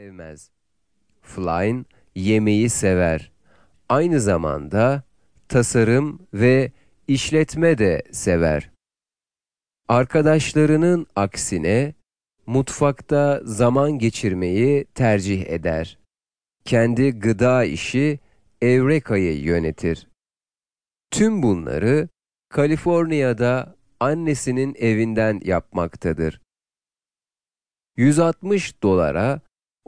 sevmez. Flynn yemeği sever. Aynı zamanda tasarım ve işletme de sever. Arkadaşlarının aksine mutfakta zaman geçirmeyi tercih eder. Kendi gıda işi Evreka'yı yönetir. Tüm bunları Kaliforniya'da annesinin evinden yapmaktadır. 160 dolara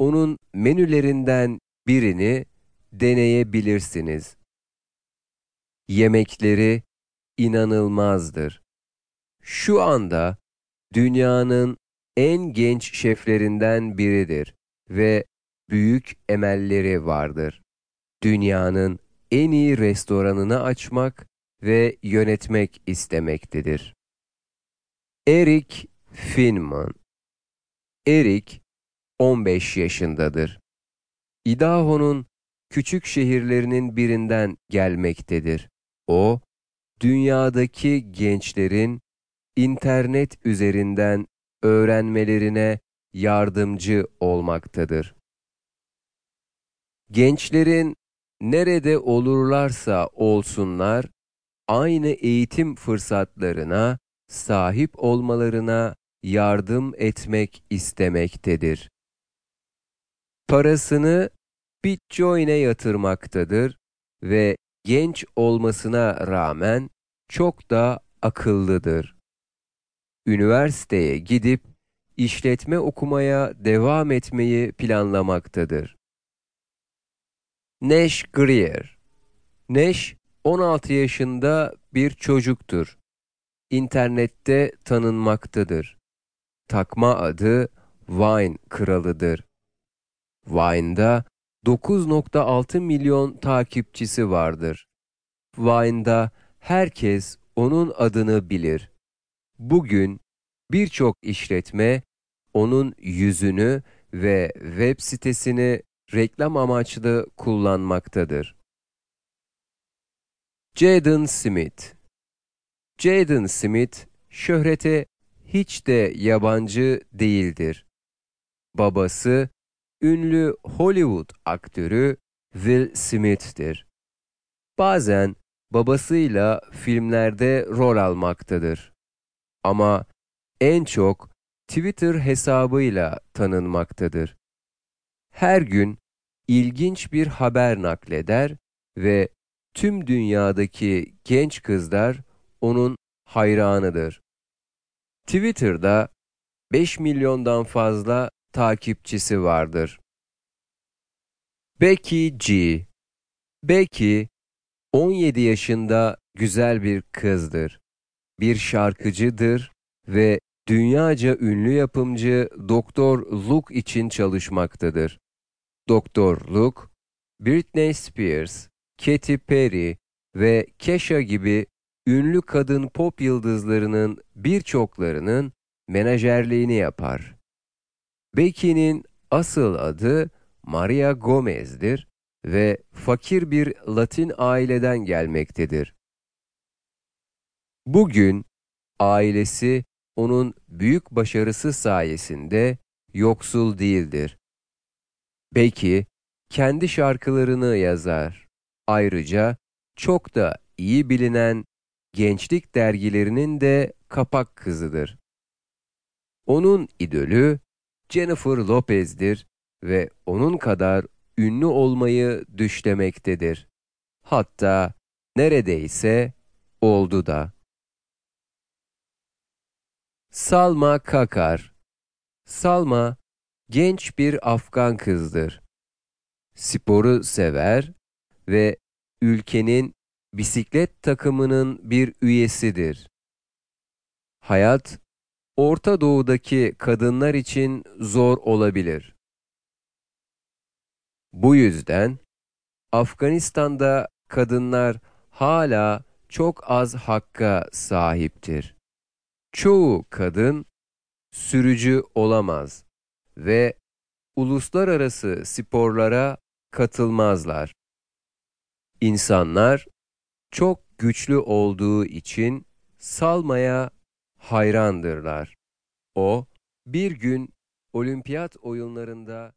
onun menülerinden birini deneyebilirsiniz. Yemekleri inanılmazdır. Şu anda dünyanın en genç şeflerinden biridir ve büyük emelleri vardır. Dünyanın en iyi restoranını açmak ve yönetmek istemektedir. Eric Finman Eric 15 yaşındadır. Idaho'nun küçük şehirlerinin birinden gelmektedir. O, dünyadaki gençlerin internet üzerinden öğrenmelerine yardımcı olmaktadır. Gençlerin nerede olurlarsa olsunlar aynı eğitim fırsatlarına sahip olmalarına yardım etmek istemektedir. Parasını Bitcoin'e yatırmaktadır ve genç olmasına rağmen çok da akıllıdır. Üniversiteye gidip işletme okumaya devam etmeyi planlamaktadır. Nash Greer Nash 16 yaşında bir çocuktur. İnternette tanınmaktadır. Takma adı Vine kralıdır. Vine'da 9.6 milyon takipçisi vardır. Vine'da herkes onun adını bilir. Bugün birçok işletme onun yüzünü ve web sitesini reklam amaçlı kullanmaktadır. Jaden Smith Jaden Smith şöhrete hiç de yabancı değildir. Babası ünlü Hollywood aktörü Will Smith'tir. Bazen babasıyla filmlerde rol almaktadır. Ama en çok Twitter hesabıyla tanınmaktadır. Her gün ilginç bir haber nakleder ve tüm dünyadaki genç kızlar onun hayranıdır. Twitter'da 5 milyondan fazla takipçisi vardır. Becky G. Becky 17 yaşında güzel bir kızdır. Bir şarkıcıdır ve dünyaca ünlü yapımcı Doktor Luke için çalışmaktadır. Doktor Luke, Britney Spears, Katy Perry ve Kesha gibi ünlü kadın pop yıldızlarının birçoklarının menajerliğini yapar. Becky'nin asıl adı Maria Gomez'dir ve fakir bir Latin aileden gelmektedir. Bugün ailesi onun büyük başarısı sayesinde yoksul değildir. Becky kendi şarkılarını yazar. Ayrıca çok da iyi bilinen gençlik dergilerinin de kapak kızıdır. Onun idolü Jennifer Lopez'dir ve onun kadar ünlü olmayı düşlemektedir. Hatta neredeyse oldu da. Salma Kakar Salma genç bir Afgan kızdır. Sporu sever ve ülkenin bisiklet takımının bir üyesidir. Hayat Orta Doğu'daki kadınlar için zor olabilir. Bu yüzden Afganistan'da kadınlar hala çok az hakka sahiptir. Çoğu kadın sürücü olamaz ve uluslararası sporlara katılmazlar. İnsanlar çok güçlü olduğu için salmaya hayrandırlar. O bir gün olimpiyat oyunlarında